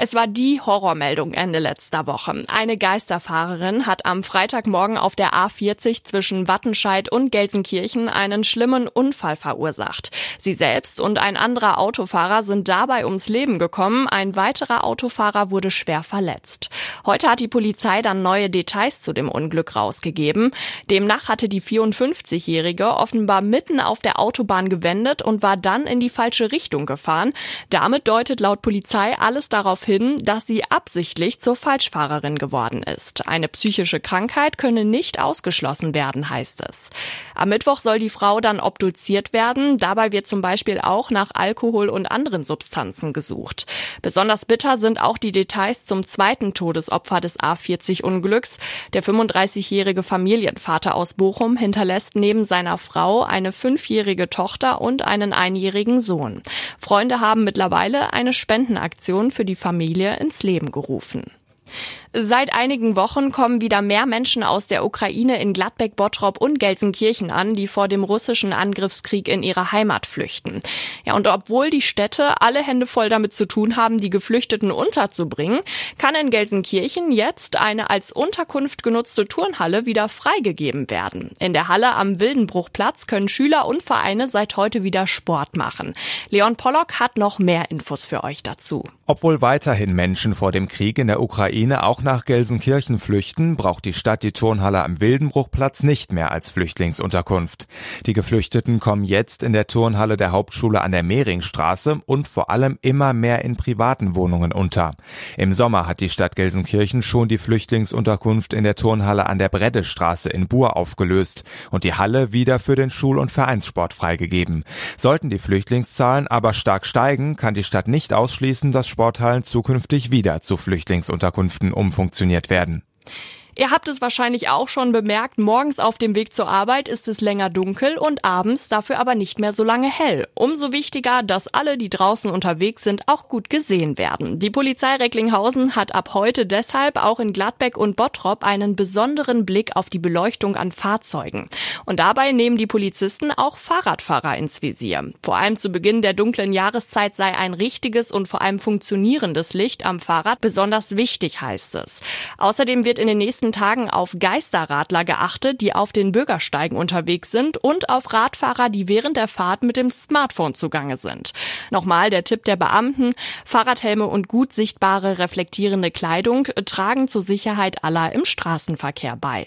Es war die Horrormeldung Ende letzter Woche. Eine Geisterfahrerin hat am Freitagmorgen auf der A40 zwischen Wattenscheid und Gelsenkirchen einen schlimmen Unfall verursacht. Sie selbst und ein anderer Autofahrer sind dabei ums Leben gekommen. Ein weiterer Autofahrer wurde schwer verletzt. Heute hat die Polizei dann neue Details zu dem Unglück rausgegeben. Demnach hatte die 54-Jährige offenbar mitten auf der Autobahn gewendet und war dann in die falsche Richtung gefahren. Damit deutet laut Polizei alles darauf hin, dass sie absichtlich zur Falschfahrerin geworden ist. Eine psychische Krankheit könne nicht ausgeschlossen werden, heißt es. Am Mittwoch soll die Frau dann obduziert werden. Dabei wird zum Beispiel auch nach Alkohol und anderen Substanzen gesucht. Besonders bitter sind auch die Details zum zweiten Todesopfer des A40-Unglücks. Der 35-jährige Familienvater aus Bochum hinterlässt neben seiner Frau eine fünfjährige Tochter und einen einjährigen Sohn. Freunde haben mittlerweile eine Spendenaktion für die Familie Familie ins Leben gerufen. Seit einigen Wochen kommen wieder mehr Menschen aus der Ukraine in Gladbeck, Bottrop und Gelsenkirchen an, die vor dem russischen Angriffskrieg in ihre Heimat flüchten. Ja, und obwohl die Städte alle Hände voll damit zu tun haben, die Geflüchteten unterzubringen, kann in Gelsenkirchen jetzt eine als Unterkunft genutzte Turnhalle wieder freigegeben werden. In der Halle am Wildenbruchplatz können Schüler und Vereine seit heute wieder Sport machen. Leon Pollock hat noch mehr Infos für euch dazu. Obwohl weiterhin Menschen vor dem Krieg in der Ukraine auch nach Gelsenkirchen flüchten, braucht die Stadt die Turnhalle am Wildenbruchplatz nicht mehr als Flüchtlingsunterkunft. Die Geflüchteten kommen jetzt in der Turnhalle der Hauptschule an der Mehringstraße und vor allem immer mehr in privaten Wohnungen unter. Im Sommer hat die Stadt Gelsenkirchen schon die Flüchtlingsunterkunft in der Turnhalle an der Breddestraße in Buhr aufgelöst und die Halle wieder für den Schul- und Vereinssport freigegeben. Sollten die Flüchtlingszahlen aber stark steigen, kann die Stadt nicht ausschließen, dass Sporthallen zukünftig wieder zu Flüchtlingsunterkünften umfunktioniert werden. Ihr habt es wahrscheinlich auch schon bemerkt, morgens auf dem Weg zur Arbeit ist es länger dunkel und abends dafür aber nicht mehr so lange hell. Umso wichtiger, dass alle, die draußen unterwegs sind, auch gut gesehen werden. Die Polizei Recklinghausen hat ab heute deshalb auch in Gladbeck und Bottrop einen besonderen Blick auf die Beleuchtung an Fahrzeugen. Und dabei nehmen die Polizisten auch Fahrradfahrer ins Visier. Vor allem zu Beginn der dunklen Jahreszeit sei ein richtiges und vor allem funktionierendes Licht am Fahrrad besonders wichtig, heißt es. Außerdem wird in den nächsten nächsten Tagen auf Geisterradler geachtet, die auf den Bürgersteigen unterwegs sind und auf Radfahrer, die während der Fahrt mit dem Smartphone zugange sind. Nochmal der Tipp der Beamten. Fahrradhelme und gut sichtbare reflektierende Kleidung tragen zur Sicherheit aller im Straßenverkehr bei.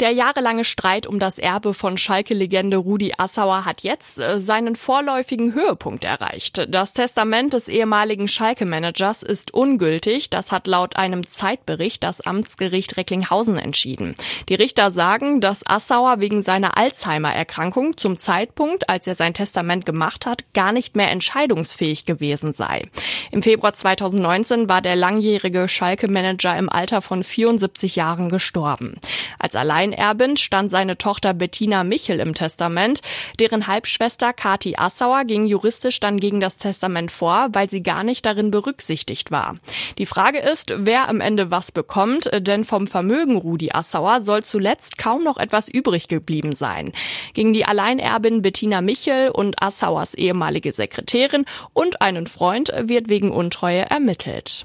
Der jahrelange Streit um das Erbe von Schalke-Legende Rudi Assauer hat jetzt äh, seinen vorläufigen Höhepunkt erreicht. Das Testament des ehemaligen Schalke-Managers ist ungültig. Das hat laut einem Zeitbericht das Amtsgericht Recklinghausen entschieden. Die Richter sagen, dass Assauer wegen seiner Alzheimer-Erkrankung zum Zeitpunkt, als er sein Testament gemacht hat, gar nicht mehr entscheidungsfähig gewesen sei. Im Februar 2019 war der langjährige Schalke-Manager im Alter von 74 Jahren gestorben. Als allein Alleinerbin stand seine Tochter Bettina Michel im Testament. Deren Halbschwester Kati Assauer ging juristisch dann gegen das Testament vor, weil sie gar nicht darin berücksichtigt war. Die Frage ist, wer am Ende was bekommt, denn vom Vermögen Rudi Assauer soll zuletzt kaum noch etwas übrig geblieben sein. Gegen die Alleinerbin Bettina Michel und Assauers ehemalige Sekretärin und einen Freund wird wegen Untreue ermittelt.